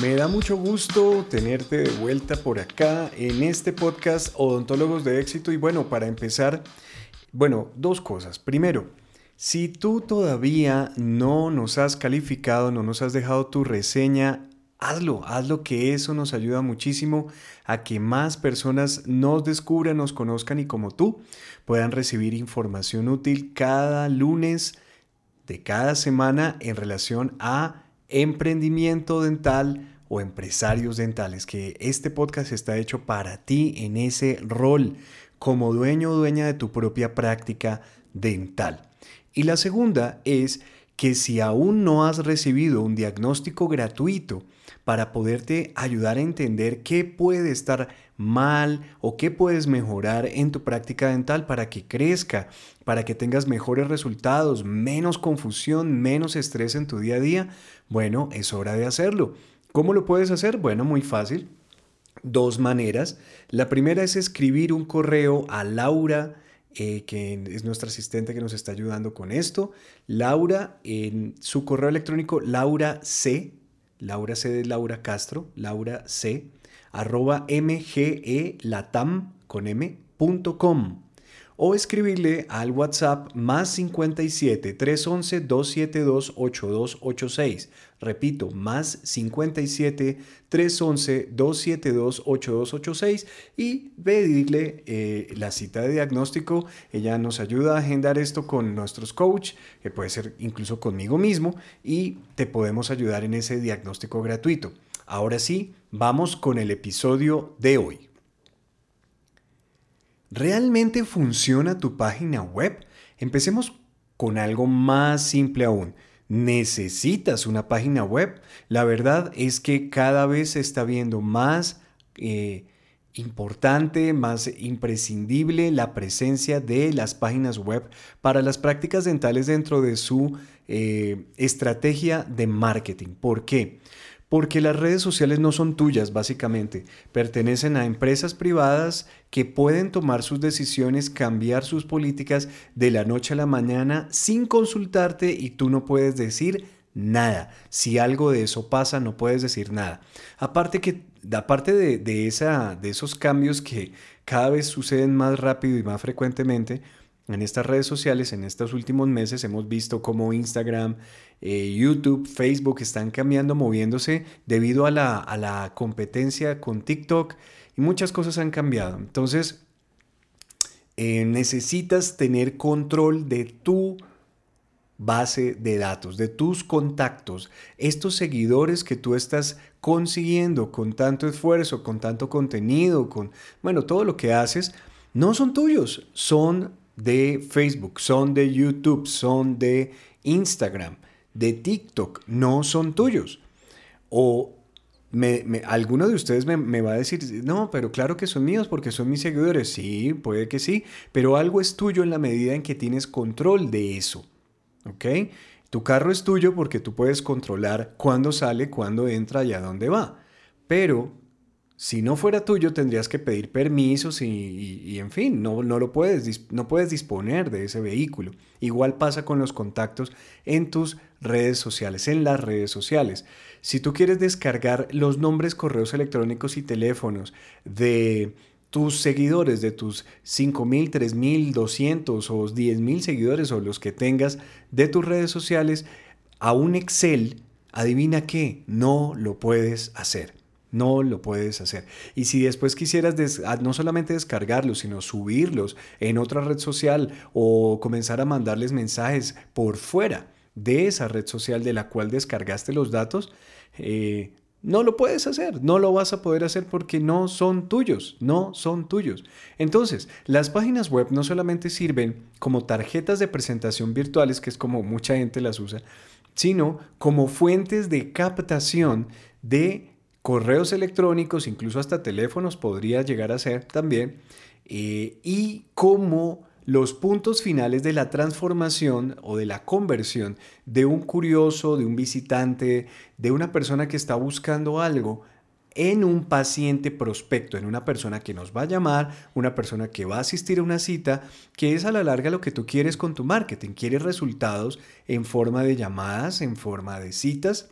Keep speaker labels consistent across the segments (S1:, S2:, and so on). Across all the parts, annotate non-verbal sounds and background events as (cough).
S1: Me da mucho gusto tenerte de vuelta por acá en este podcast Odontólogos de Éxito. Y bueno, para empezar, bueno, dos cosas. Primero, si tú todavía no nos has calificado, no nos has dejado tu reseña, hazlo, hazlo que eso nos ayuda muchísimo a que más personas nos descubran, nos conozcan y como tú puedan recibir información útil cada lunes de cada semana en relación a emprendimiento dental o empresarios dentales, que este podcast está hecho para ti en ese rol como dueño o dueña de tu propia práctica dental. Y la segunda es que si aún no has recibido un diagnóstico gratuito para poderte ayudar a entender qué puede estar mal o qué puedes mejorar en tu práctica dental para que crezca, para que tengas mejores resultados, menos confusión, menos estrés en tu día a día, bueno, es hora de hacerlo. ¿Cómo lo puedes hacer? Bueno, muy fácil. Dos maneras. La primera es escribir un correo a Laura, eh, que es nuestra asistente que nos está ayudando con esto. Laura, en su correo electrónico, Laura C, Laura C de Laura Castro, Laura C, arroba mgelatam o escribirle al WhatsApp más 57 311 272 8286. Repito, más 57 311 272 8286 y pedirle eh, la cita de diagnóstico. Ella nos ayuda a agendar esto con nuestros coach, que puede ser incluso conmigo mismo, y te podemos ayudar en ese diagnóstico gratuito. Ahora sí, vamos con el episodio de hoy. ¿Realmente funciona tu página web? Empecemos con algo más simple aún. ¿Necesitas una página web? La verdad es que cada vez se está viendo más eh, importante, más imprescindible la presencia de las páginas web para las prácticas dentales dentro de su eh, estrategia de marketing. ¿Por qué? Porque las redes sociales no son tuyas, básicamente. Pertenecen a empresas privadas que pueden tomar sus decisiones, cambiar sus políticas de la noche a la mañana sin consultarte y tú no puedes decir nada. Si algo de eso pasa, no puedes decir nada. Aparte, que, de, de, esa, de esos cambios que cada vez suceden más rápido y más frecuentemente, en estas redes sociales, en estos últimos meses, hemos visto cómo Instagram, eh, YouTube, Facebook están cambiando, moviéndose debido a la, a la competencia con TikTok y muchas cosas han cambiado. Entonces, eh, necesitas tener control de tu base de datos, de tus contactos, estos seguidores que tú estás consiguiendo con tanto esfuerzo, con tanto contenido, con, bueno, todo lo que haces, no son tuyos, son de Facebook, son de YouTube, son de Instagram, de TikTok, no son tuyos. O me, alguno de ustedes me, va a decir, no, pero claro que son míos porque son mis seguidores. Sí, puede que sí, pero algo es tuyo en la medida en que tienes control de eso. ¿Ok? Tu carro es tuyo porque tú puedes controlar cuándo sale, cuándo entra y a dónde va. Pero si no fuera tuyo, tendrías que pedir permisos y, en fin, no, no lo puedes, no puedes disponer de ese vehículo. Igual pasa con los contactos en tus redes sociales, en las redes sociales. Si tú quieres descargar los nombres, correos electrónicos y teléfonos de tus seguidores, de tus 5.000, 3.000, 200 o 10.000 seguidores o los que tengas de tus redes sociales a un Excel, adivina qué, no lo puedes hacer. No lo puedes hacer. Y si después quisieras ah, no solamente descargarlos, sino subirlos en otra red social o comenzar a mandarles mensajes por fuera de esa red social de la cual descargaste los datos, eh, no lo puedes hacer, no lo vas a poder hacer porque no son tuyos, no son tuyos. Entonces, las páginas web no solamente sirven como tarjetas de presentación virtuales, que es como mucha gente las usa, sino como fuentes de captación de correos electrónicos, incluso hasta teléfonos podría llegar a ser también, eh, y cómo los puntos finales de la transformación o de la conversión de un curioso, de un visitante, de una persona que está buscando algo en un paciente prospecto, en una persona que nos va a llamar, una persona que va a asistir a una cita, que es a la larga lo que tú quieres con tu marketing. Quieres resultados en forma de llamadas, en forma de citas.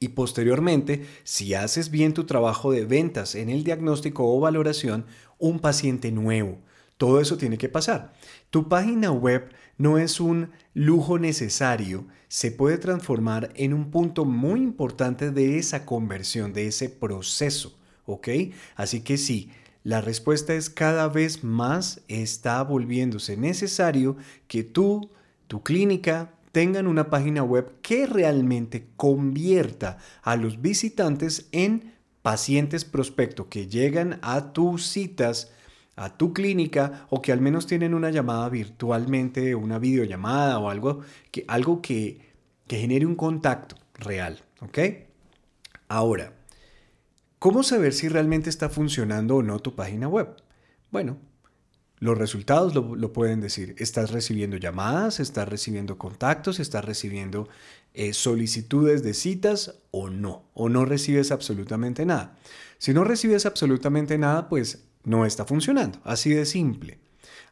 S1: Y posteriormente, si haces bien tu trabajo de ventas en el diagnóstico o valoración, un paciente nuevo, todo eso tiene que pasar. Tu página web no es un lujo necesario, se puede transformar en un punto muy importante de esa conversión, de ese proceso, ¿ok? Así que sí, la respuesta es cada vez más está volviéndose necesario que tú, tu clínica, tengan una página web que realmente convierta a los visitantes en pacientes prospecto que llegan a tus citas a tu clínica o que al menos tienen una llamada virtualmente, una videollamada o algo que, algo que, que genere un contacto real. Ahora, ¿cómo saber si realmente está funcionando o no tu página web? Bueno, los resultados lo, pueden decir. Estás recibiendo llamadas, estás recibiendo contactos, estás recibiendo eh, solicitudes de citas o no, o no recibes absolutamente nada. Si no recibes absolutamente nada, pues no está funcionando. Así de simple.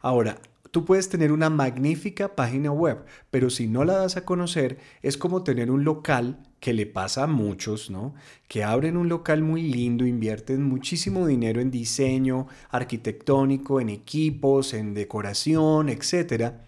S1: Ahora, tú puedes tener una magnífica página web, pero si no la das a conocer, es como tener un local que le pasa a muchos, ¿no? Que abren un local muy lindo, invierten muchísimo dinero en diseño arquitectónico, en equipos, en decoración, etcétera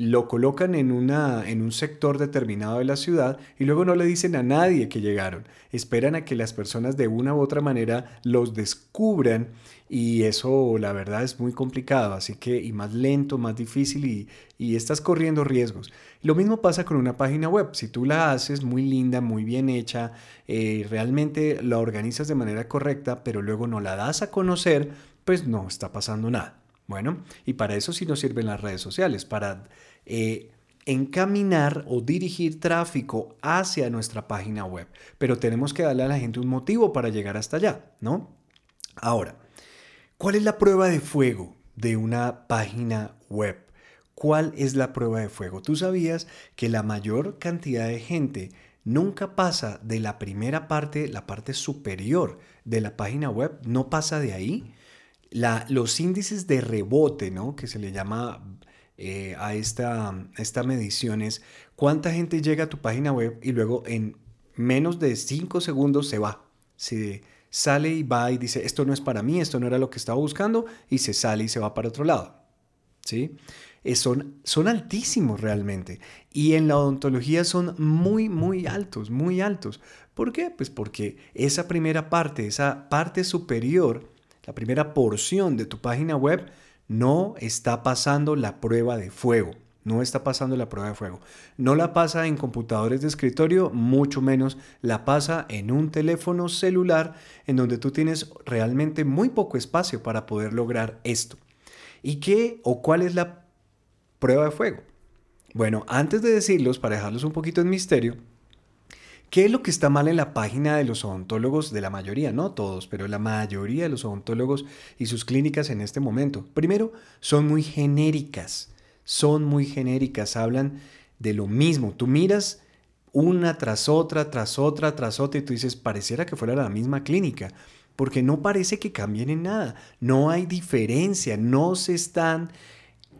S1: lo colocan en, una, en un sector determinado de la ciudad y luego no le dicen a nadie que llegaron. Esperan a que las personas de una u otra manera los descubran y eso la verdad es muy complicado, así que y más lento, más difícil y, y estás corriendo riesgos. Lo mismo pasa con una página web, si tú la haces muy linda, muy bien hecha, eh, realmente la organizas de manera correcta, pero luego no la das a conocer, pues no está pasando nada. Bueno, y para eso sí nos sirven las redes sociales, para eh, encaminar o dirigir tráfico hacia nuestra página web. Pero tenemos que darle a la gente un motivo para llegar hasta allá, ¿no? Ahora, ¿cuál es la prueba de fuego de una página web? ¿Cuál es la prueba de fuego? Tú sabías que la mayor cantidad de gente nunca pasa de la primera parte, la parte superior de la página web, no pasa de ahí los índices de rebote, ¿no? que se le llama eh, a esta, esta medición es cuánta gente llega a tu página web y luego en menos de 5 segundos se va. Se sale y va y dice, esto no es para mí, esto no era lo que estaba buscando y se sale y se va para otro lado. ¿Sí? Eh, son, son altísimos realmente. Y en la odontología son muy, muy altos, muy altos. ¿Por qué? Pues porque esa primera parte, esa parte superior, la primera porción de tu página web, no está pasando la prueba de fuego. No está pasando la prueba de fuego. No la pasa en computadores de escritorio, mucho menos la pasa en un teléfono celular en donde tú tienes realmente muy poco espacio para poder lograr esto. ¿Y qué o cuál es la prueba de fuego? Bueno, antes de decirlos, para dejarlos un poquito en misterio, ¿Qué es lo que está mal en la página de los odontólogos, de la mayoría, no todos, pero la mayoría de los odontólogos y sus clínicas en este momento? Primero, son muy genéricas, son muy genéricas, hablan de lo mismo. Tú miras una tras otra, tras otra, tras otra y tú dices, pareciera que fuera la misma clínica, porque no parece que cambien en nada, no hay diferencia, no se están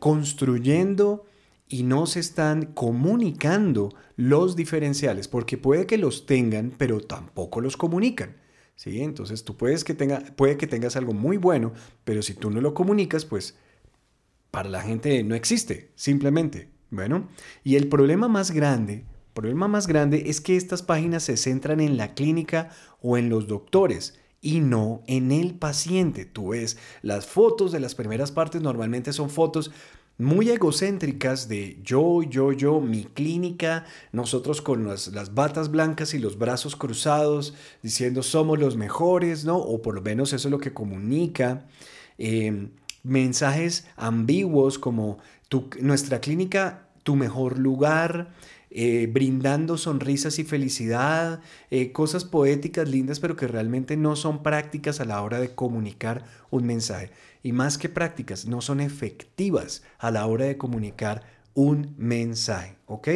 S1: construyendo y no se están comunicando los diferenciales, porque puede que los tengan, pero tampoco los comunican. ¿sí? Entonces tú puedes que tenga, puede que tengas algo muy bueno, pero si tú no lo comunicas, pues para la gente no existe, simplemente. Bueno, y el problema más grande, problema más grande es que estas páginas se centran en la clínica o en los doctores y no en el paciente. Tú ves las fotos de las primeras partes, normalmente son fotos muy egocéntricas de yo, yo, yo, mi clínica, nosotros con las, batas blancas y los brazos cruzados, diciendo somos los mejores, ¿no? O por lo menos eso es lo que comunica. Em, mensajes ambiguos como nuestra clínica tu mejor lugar, eh, brindando sonrisas y felicidad, eh, cosas poéticas lindas, pero que realmente no son prácticas a la hora de comunicar un mensaje. Y más que prácticas, no son efectivas a la hora de comunicar un mensaje, ¿ok?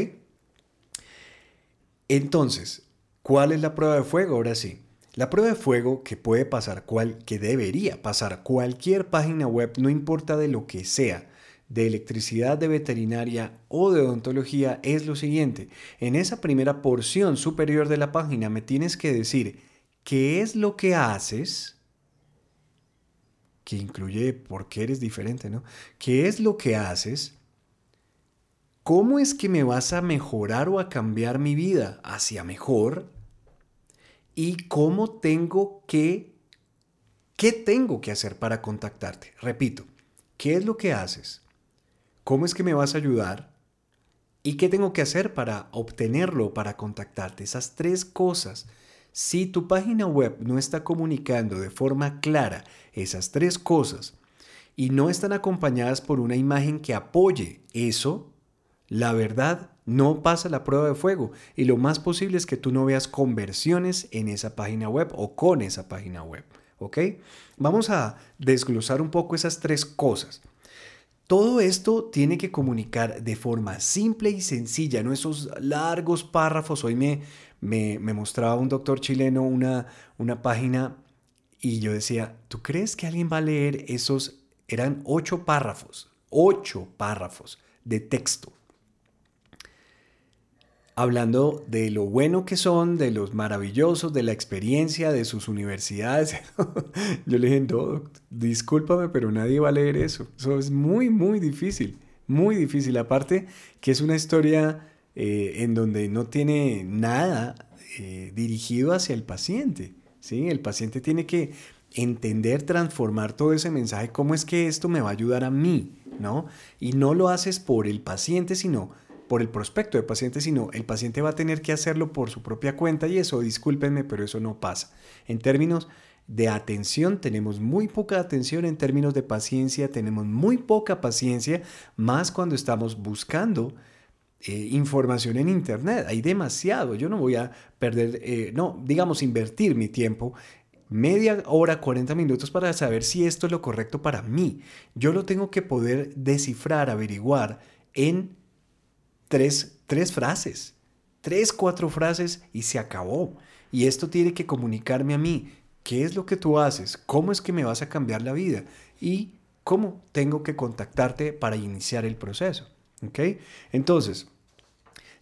S1: Entonces, ¿cuál es la prueba de fuego? Ahora sí. La prueba de fuego que puede pasar, cual, que debería pasar cualquier página web, no importa de lo que sea, de electricidad, de veterinaria o de odontología, es lo siguiente. En esa primera porción superior de la página me tienes que decir qué es lo que haces, que incluye por qué eres diferente, ¿no? ¿Qué es lo que haces? ¿Cómo es que me vas a mejorar o a cambiar mi vida hacia mejor? y cómo tengo que, qué tengo que hacer para contactarte. Repito, ¿qué es lo que haces? ¿Cómo es que me vas a ayudar? ¿Y qué tengo que hacer para obtenerlo, para contactarte? Esas tres cosas. Si tu página web no está comunicando de forma clara esas tres cosas y no están acompañadas por una imagen que apoye eso, la verdad no pasa la prueba de fuego y lo más posible es que tú no veas conversiones en esa página web o con esa página web. ¿Ok? Vamos a desglosar un poco esas tres cosas. Todo esto tiene que comunicar de forma simple y sencilla, no esos largos párrafos. Hoy me, me, mostraba un doctor chileno una, una página y yo decía, ¿tú crees que alguien va a leer esos? Eran ocho párrafos, ocho párrafos de texto hablando de lo bueno que son, de los maravillosos, de la experiencia, de sus universidades. (laughs) Yo le dije, no, discúlpame, pero nadie va a leer eso. Eso es muy, muy difícil, muy difícil. Aparte que es una historia eh, en donde no tiene nada eh, dirigido hacia el paciente. ¿sí? El paciente tiene que entender, transformar todo ese mensaje, cómo es que esto me va a ayudar a mí, ¿no? Y no lo haces por el paciente, sino por el prospecto de paciente, sino el paciente va a tener que hacerlo por su propia cuenta y eso, discúlpenme, pero eso no pasa. En términos de atención, tenemos muy poca atención, en términos de paciencia, tenemos muy poca paciencia, más cuando estamos buscando eh, información en Internet. Hay demasiado, yo no voy a perder, eh, no, digamos, invertir mi tiempo media hora, 40 minutos para saber si esto es lo correcto para mí. Yo lo tengo que poder descifrar, averiguar en tres, tres frases, tres, cuatro frases y se acabó. Y esto tiene que comunicarme a mí qué es lo que tú haces, cómo es que me vas a cambiar la vida y cómo tengo que contactarte para iniciar el proceso. ¿Ok? Entonces,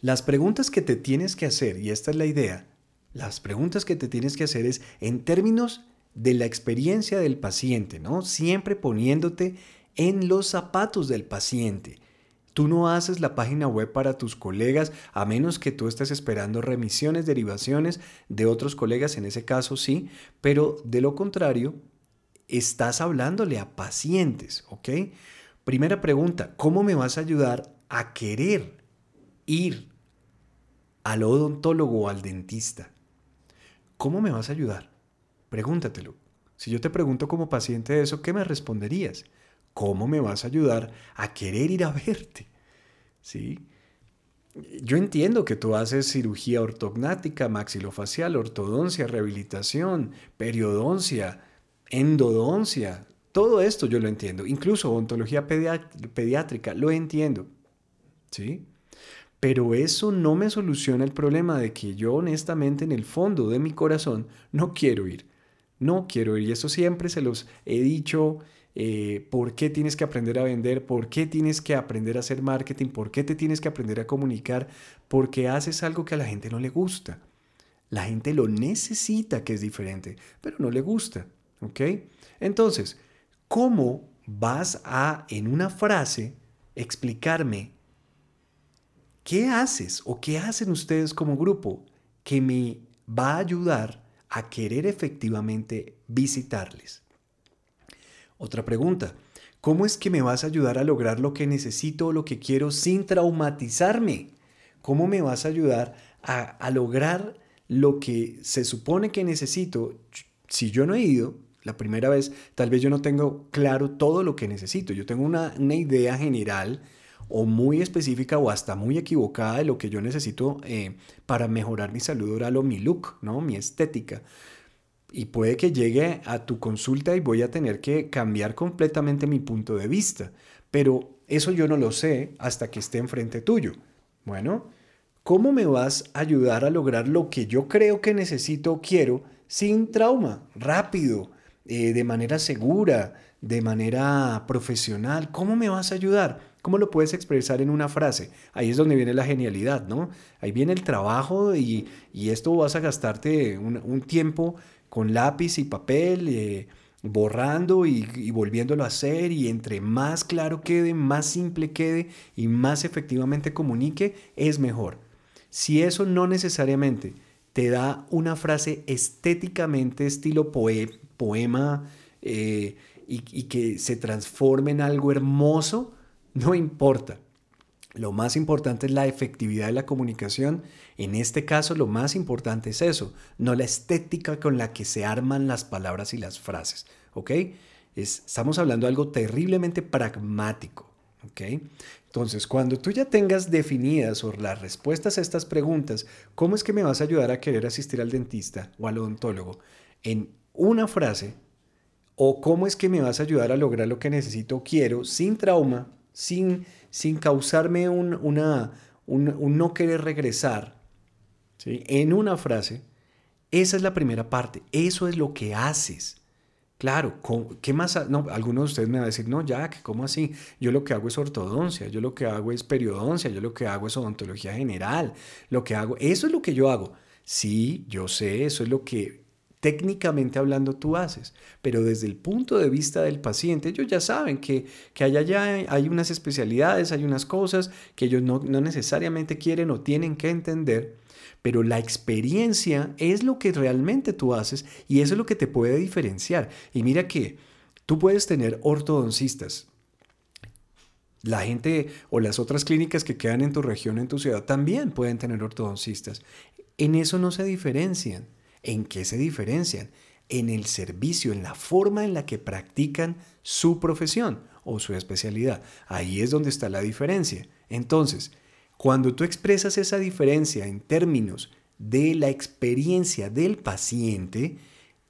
S1: las preguntas que te tienes que hacer, y esta es la idea, las preguntas que te tienes que hacer es en términos de la experiencia del paciente, ¿no? Siempre poniéndote en los zapatos del paciente. Tú no haces la página web para tus colegas a menos que tú estés esperando remisiones, derivaciones de otros colegas, en ese caso sí, pero de lo contrario, estás hablándole a pacientes, ¿ok? Primera pregunta, ¿cómo me vas a ayudar a querer ir al odontólogo o al dentista? ¿Cómo me vas a ayudar? Pregúntatelo. Si yo te pregunto como paciente eso, ¿qué me responderías? ¿Cómo me vas a ayudar a querer ir a verte? ¿Sí? Yo entiendo que tú haces cirugía ortognática, maxilofacial, ortodoncia, rehabilitación, periodoncia, endodoncia. Todo esto yo lo entiendo. Incluso ontología pediátrica, lo entiendo. ¿Sí? Pero eso no me soluciona el problema de que yo honestamente en el fondo de mi corazón no quiero ir. No quiero ir. Y eso siempre se los he dicho eh, por qué tienes que aprender a vender, por qué tienes que aprender a hacer marketing, por qué te tienes que aprender a comunicar, porque haces algo que a la gente no le gusta. La gente lo necesita que es diferente, pero no le gusta. ¿Ok? Entonces, ¿cómo vas a, en una frase, explicarme qué haces o qué hacen ustedes como grupo que me va a ayudar a querer efectivamente visitarles? Otra pregunta, ¿cómo es que me vas a ayudar a lograr lo que necesito o lo que quiero sin traumatizarme? ¿Cómo me vas a ayudar a, lograr lo que se supone que necesito? Si yo no he ido, la primera vez, tal vez yo no tengo claro todo lo que necesito. Yo tengo una, una idea general o muy específica o hasta muy equivocada de lo que yo necesito eh, para mejorar mi salud oral o mi look, ¿no? mi estética. Y puede que llegue a tu consulta y voy a tener que cambiar completamente mi punto de vista. Pero eso yo no lo sé hasta que esté enfrente tuyo. Bueno, ¿cómo me vas a ayudar a lograr lo que yo creo que necesito o quiero sin trauma, rápido, eh, de manera segura, de manera profesional? ¿Cómo me vas a ayudar? ¿Cómo lo puedes expresar en una frase? Ahí es donde viene la genialidad, ¿no? Ahí viene el trabajo y, esto vas a gastarte un, tiempo con lápiz y papel. Eh, borrando y, volviéndolo a hacer y entre más claro quede, más simple quede y más efectivamente comunique, es mejor. Si eso no necesariamente te da una frase estéticamente estilo poema eh, y, y que se transforme en algo hermoso, no importa. Lo más importante es la efectividad de la comunicación. En este caso, lo más importante es eso, no la estética con la que se arman las palabras y las frases. ¿Ok? estamos hablando de algo terriblemente pragmático. ¿Ok? Entonces, cuando tú ya tengas definidas o las respuestas a estas preguntas, ¿cómo es que me vas a ayudar a querer asistir al dentista o al odontólogo? En una frase, o cómo es que me vas a ayudar a lograr lo que necesito o quiero sin trauma, sin sin causarme un, una, un, no querer regresar, en una frase, esa es la primera parte, eso es lo que haces. Claro, ¿qué más? No, algunos de ustedes me van a decir, no, Jack, ¿cómo así? Yo lo que hago es ortodoncia, yo lo que hago es periodoncia, yo lo que hago es odontología general, lo que hago, eso es lo que yo hago. Sí, yo sé, eso es lo que técnicamente hablando tú haces, pero desde el punto de vista del paciente, ellos ya saben que, que allá hay unas especialidades, hay unas cosas que ellos no, no necesariamente quieren o tienen que entender, pero la experiencia es lo que realmente tú haces y eso es lo que te puede diferenciar. Y mira que tú puedes tener ortodoncistas, la gente o las otras clínicas que quedan en tu región, en tu ciudad, también pueden tener ortodoncistas. En eso no se diferencian. ¿En qué se diferencian? En el servicio, en la forma en la que practican su profesión o su especialidad. Ahí es donde está la diferencia. Entonces, cuando tú expresas esa diferencia en términos de la experiencia del paciente,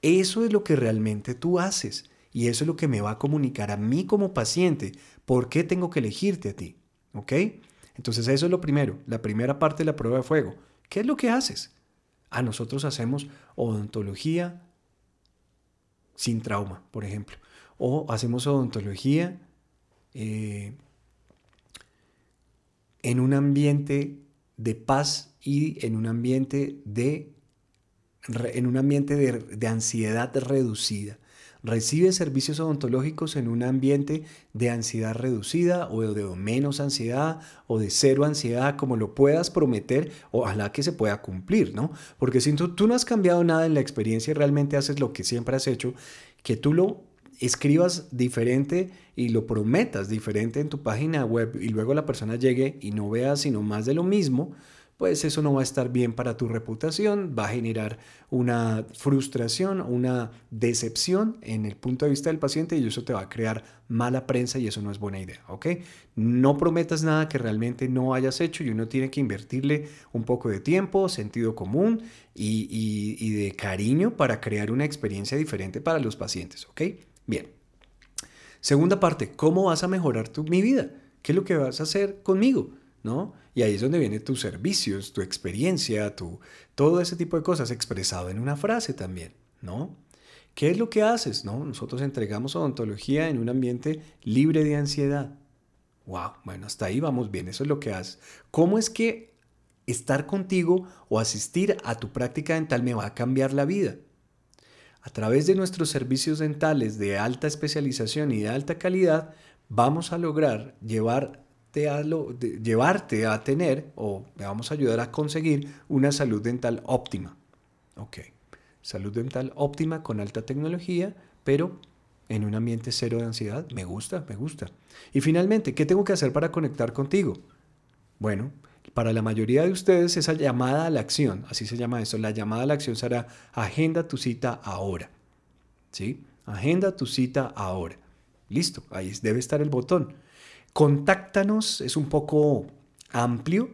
S1: eso es lo que realmente tú haces. Y eso es lo que me va a comunicar a mí como paciente. ¿Por qué tengo que elegirte a ti? ¿Ok? Entonces eso es lo primero, la primera parte de la prueba de fuego. ¿Qué es lo que haces? A nosotros hacemos odontología sin trauma, por ejemplo. O hacemos odontología eh, en un ambiente de paz y en un ambiente de, en un ambiente de ansiedad reducida recibe servicios odontológicos en un ambiente de ansiedad reducida o de menos ansiedad o de cero ansiedad, como lo puedas prometer, ojalá que se pueda cumplir, ¿no? Porque si tú, tú no has cambiado nada en la experiencia y realmente haces lo que siempre has hecho, que tú lo escribas diferente y lo prometas diferente en tu página web y luego la persona llegue y no vea sino más de lo mismo, pues eso no va a estar bien para tu reputación, va a generar una frustración, una decepción en el punto de vista del paciente y eso te va a crear mala prensa y eso no es buena idea, ¿ok? No prometas nada que realmente no hayas hecho y uno tiene que invertirle un poco de tiempo, sentido común y, de cariño para crear una experiencia diferente para los pacientes, ¿ok? Bien. Segunda parte, ¿cómo vas a mejorar tu, mi vida? ¿Qué es lo que vas a hacer conmigo? ¿No? Y ahí es donde vienen tus servicios, tu experiencia, tu, todo ese tipo de cosas expresado en una frase también, ¿no? ¿Qué es lo que haces? ¿no? Nosotros entregamos odontología en un ambiente libre de ansiedad. Wow, bueno, hasta ahí vamos bien, eso es lo que haces. ¿Cómo es que estar contigo o asistir a tu práctica dental me va a cambiar la vida? A través de nuestros servicios dentales de alta especialización y de alta calidad, vamos a lograr llevar llevarte a tener o vamos a ayudar a conseguir una salud dental óptima. Ok, salud dental óptima con alta tecnología, pero en un ambiente cero de ansiedad. Me gusta, me gusta. Y finalmente, ¿qué tengo que hacer para conectar contigo? Bueno, para la mayoría de ustedes esa llamada a la acción, así se llama eso, la llamada a la acción será agenda tu cita ahora. ¿Sí? Agenda tu cita ahora. Listo, ahí debe estar el botón. contáctanos, es un poco amplio,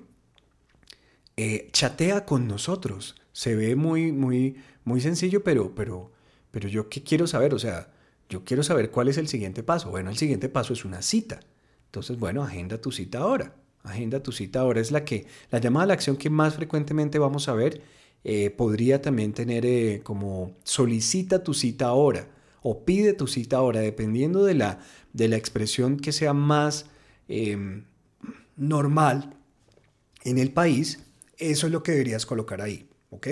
S1: eh, chatea con nosotros. Se ve muy, muy, muy sencillo, pero, pero, pero yo qué quiero saber, o sea, yo quiero saber cuál es el siguiente paso. Bueno, el siguiente paso es una cita. Entonces, bueno, agenda tu cita ahora. Agenda tu cita ahora. Es la que, la llamada a la acción que más frecuentemente vamos a ver. Eh, podría también tener eh, como solicita tu cita ahora o pide tu cita ahora, dependiendo de la, de la expresión que sea más em, normal en el país. Eso es lo que deberías colocar ahí. ¿Ok?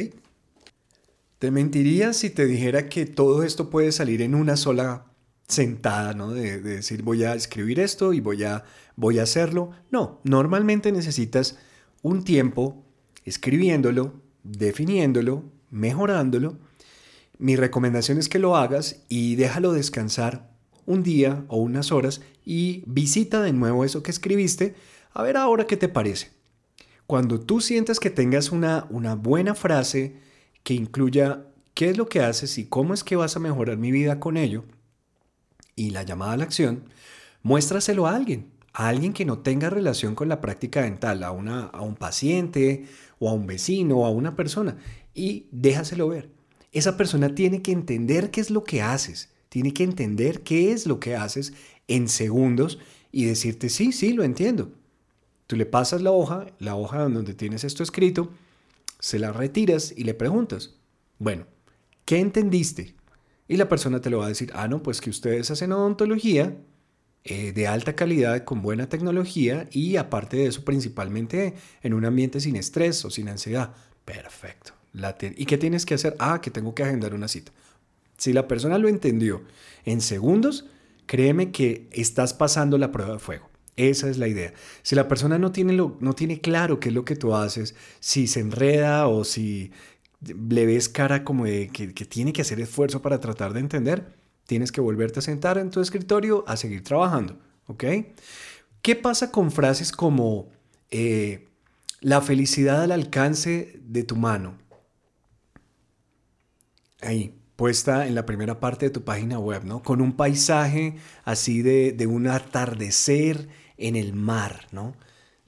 S1: Te mentiría si te dijera que todo esto puede salir en una sola sentada, ¿no? De, decir voy a escribir esto y voy a, voy a hacerlo. No, normalmente necesitas un tiempo escribiéndolo, definiéndolo, mejorándolo. Mi recomendación es que lo hagas y déjalo descansar un día o unas horas y visita de nuevo eso que escribiste a ver ahora qué te parece. Cuando tú sientas que tengas una, una buena frase, que incluya qué es lo que haces y cómo es que vas a mejorar mi vida con ello, y la llamada a la acción, muéstraselo a alguien, a alguien que no tenga relación con la práctica dental, a, una, a un paciente o a un vecino o a una persona, y déjaselo ver. Esa persona tiene que entender qué es lo que haces, tiene que entender qué es lo que haces en segundos y decirte, sí, sí, lo entiendo. Tú le pasas la hoja, la hoja donde tienes esto escrito, se la retiras y le preguntas, bueno, ¿qué entendiste? Y la persona te lo va a decir, ah, no, pues que ustedes hacen odontología eh, de alta calidad, con buena tecnología y aparte de eso, principalmente en un ambiente sin estrés o sin ansiedad. Perfecto. ¿Y qué tienes que hacer? Ah, que tengo que agendar una cita. Si la persona lo entendió en segundos, créeme que estás pasando la prueba de fuego. Esa es la idea. Si la persona no tiene, lo, no tiene claro qué es lo que tú haces, si se enreda o si le ves cara como de que, tiene que hacer esfuerzo para tratar de entender, tienes que volverte a sentar en tu escritorio a seguir trabajando. ¿Ok? ¿Qué pasa con frases como eh, la felicidad al alcance de tu mano? Ahí, puesta en la primera parte de tu página web, ¿no? Con un paisaje así de, de un atardecer en el mar, ¿no?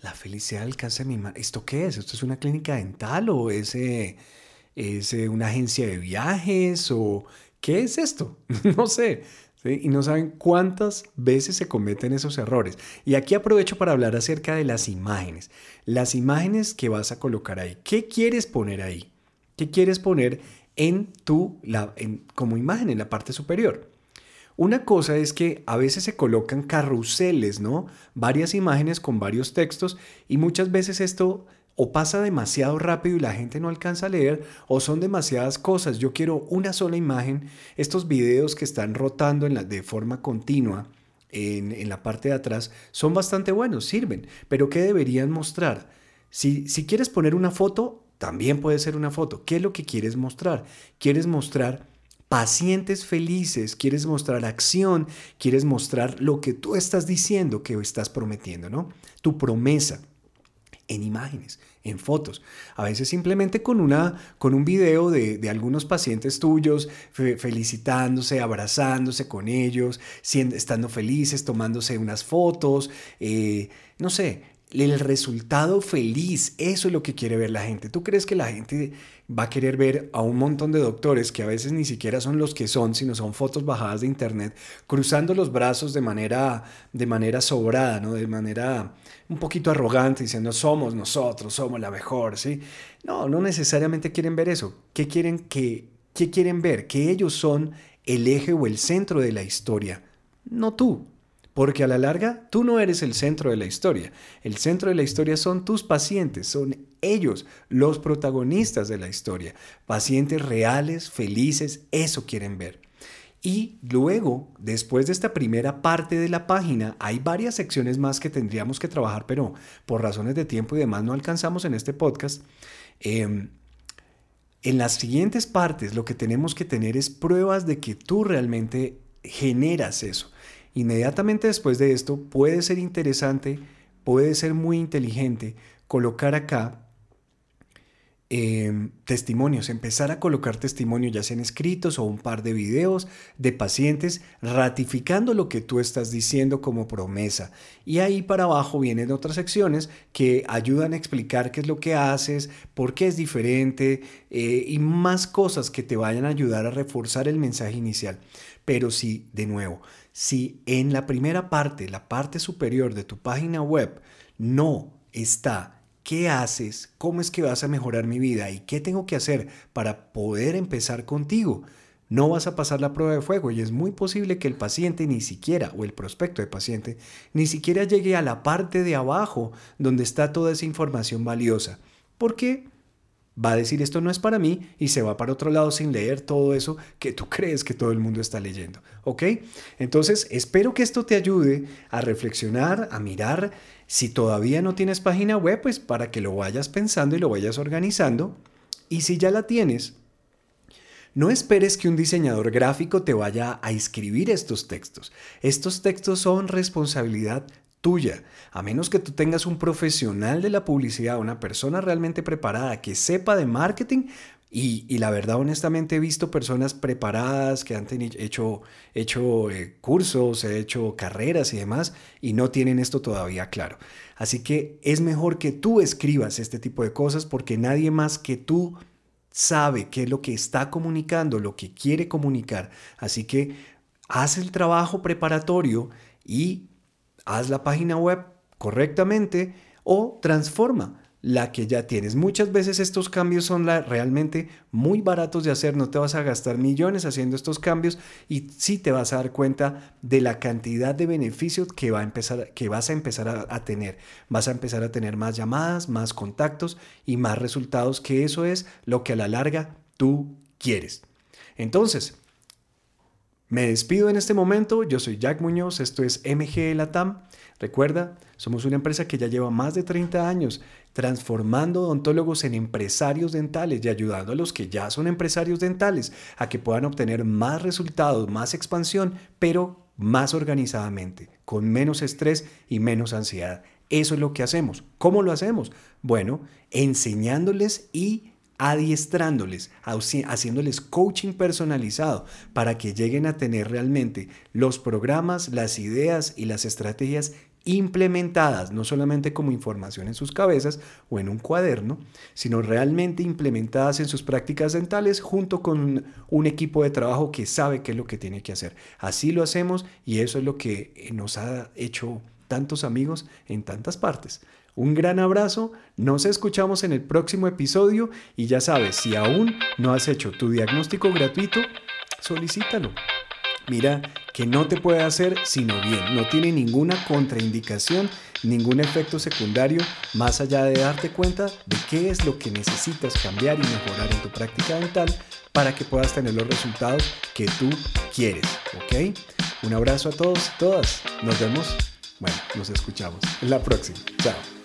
S1: La felicidad alcanza mi mar. ¿Esto qué es? ¿Esto es una clínica dental o es, eh, es eh, una agencia de viajes o qué es esto? (laughs) no sé. Y no saben cuántas veces se cometen esos errores. Y aquí aprovecho para hablar acerca de las imágenes. Las imágenes que vas a colocar ahí. ¿Qué quieres poner ahí? ¿Qué quieres poner en tu, la, en, como imagen en la parte superior? Una cosa es que a veces se colocan carruseles, ¿no? Varias imágenes con varios textos y muchas veces esto o pasa demasiado rápido y la gente no alcanza a leer o son demasiadas cosas. Yo quiero una sola imagen. Estos videos que están rotando en la, de forma continua en, en, la parte de atrás son bastante buenos, sirven. Pero ¿qué deberían mostrar? Si, si quieres poner una foto, también puede ser una foto. ¿Qué es lo que quieres mostrar? Quieres mostrar pacientes felices, quieres mostrar acción, quieres mostrar lo que tú estás diciendo que estás prometiendo, ¿no? Tu promesa en imágenes, en fotos. A veces simplemente con, una, con un video de, algunos pacientes tuyos felicitándose, abrazándose con ellos, siendo, estando felices, tomándose unas fotos, eh, no sé, el resultado feliz, eso es lo que quiere ver la gente. ¿Tú crees que la gente va a querer ver a un montón de doctores que a veces ni siquiera son los que son, sino son fotos bajadas de internet, cruzando los brazos de manera, de manera sobrada, ¿no? de manera un poquito arrogante, diciendo somos nosotros, somos la mejor, ¿sí? No, no necesariamente quieren ver eso. ¿Qué quieren, que, qué quieren ver? Que ellos son el eje o el centro de la historia, no tú. Porque a la larga tú no eres el centro de la historia. El centro de la historia son tus pacientes, son ellos los protagonistas de la historia. Pacientes reales, felices, eso quieren ver. Y luego, después de esta primera parte de la página, hay varias secciones más que tendríamos que trabajar, pero por razones de tiempo y demás no alcanzamos en este podcast. Em, en las siguientes partes lo que tenemos que tener es pruebas de que tú realmente generas eso. Inmediatamente después de esto puede ser interesante, puede ser muy inteligente colocar acá Em, testimonios, empezar a colocar testimonios, ya sean escritos o un par de videos de pacientes ratificando lo que tú estás diciendo como promesa. Y ahí para abajo vienen otras secciones que ayudan a explicar qué es lo que haces, por qué es diferente eh, y más cosas que te vayan a ayudar a reforzar el mensaje inicial. Pero si, de nuevo, si en la primera parte, la parte superior de tu página web, no está ¿Qué haces? ¿Cómo es que vas a mejorar mi vida? ¿Y qué tengo que hacer para poder empezar contigo? No vas a pasar la prueba de fuego y es muy posible que el paciente ni siquiera, o el prospecto de paciente, ni siquiera llegue a la parte de abajo donde está toda esa información valiosa. ¿Por qué? Va a decir esto no es para mí y se va para otro lado sin leer todo eso que tú (laughs) crees que todo el mundo está leyendo. ¿Ok? Entonces, espero que esto te ayude a reflexionar, a mirar. Si todavía no tienes página web, pues para que lo vayas pensando y lo vayas organizando. Y si ya la tienes, no esperes que un diseñador gráfico te vaya a escribir estos textos. Estos textos son responsabilidad tuya. A menos que tú tengas un profesional de la publicidad, una persona realmente preparada que sepa de marketing. Y, la verdad, honestamente, he visto personas preparadas que han hecho, hecho eh, cursos, he hecho carreras y demás, y no tienen esto todavía claro. Así que es mejor que tú escribas este tipo de cosas porque nadie más que tú sabe qué es lo que está comunicando, lo que quiere comunicar. Así que haz el trabajo preparatorio y haz la página web correctamente o transforma la que ya tienes. Muchas veces estos cambios son realmente muy baratos de hacer, no te vas a gastar millones haciendo estos cambios y sí te vas a dar cuenta de la cantidad de beneficios que, va a empezar, que vas a empezar a, a tener. Vas a empezar a tener más llamadas, más contactos y más resultados, que eso es lo que a la larga tú quieres. Entonces, me despido en este momento, yo soy Jack Muñoz, esto es MG Latam. Recuerda, somos una empresa que ya lleva más de 30 años transformando odontólogos en empresarios dentales y ayudando a los que ya son empresarios dentales a que puedan obtener más resultados, más expansión, pero más organizadamente, con menos estrés y menos ansiedad. Eso es lo que hacemos. ¿Cómo lo hacemos? Bueno, enseñándoles y adiestrándoles, haciéndoles coaching personalizado para que lleguen a tener realmente los programas, las ideas y las estrategias implementadas, no solamente como información en sus cabezas o en un cuaderno, sino realmente implementadas en sus prácticas dentales junto con un equipo de trabajo que sabe qué es lo que tiene que hacer. Así lo hacemos y eso es lo que nos ha hecho tantos amigos en tantas partes. Un gran abrazo, nos escuchamos en el próximo episodio y ya sabes, si aún no has hecho tu diagnóstico gratuito, solicítalo. Mira que no te puede hacer sino bien, no tiene ninguna contraindicación, ningún efecto secundario, más allá de darte cuenta de qué es lo que necesitas cambiar y mejorar en tu práctica dental para que puedas tener los resultados que tú quieres, ¿ok? Un abrazo a todos y todas, nos vemos, bueno, nos escuchamos en la próxima, chao.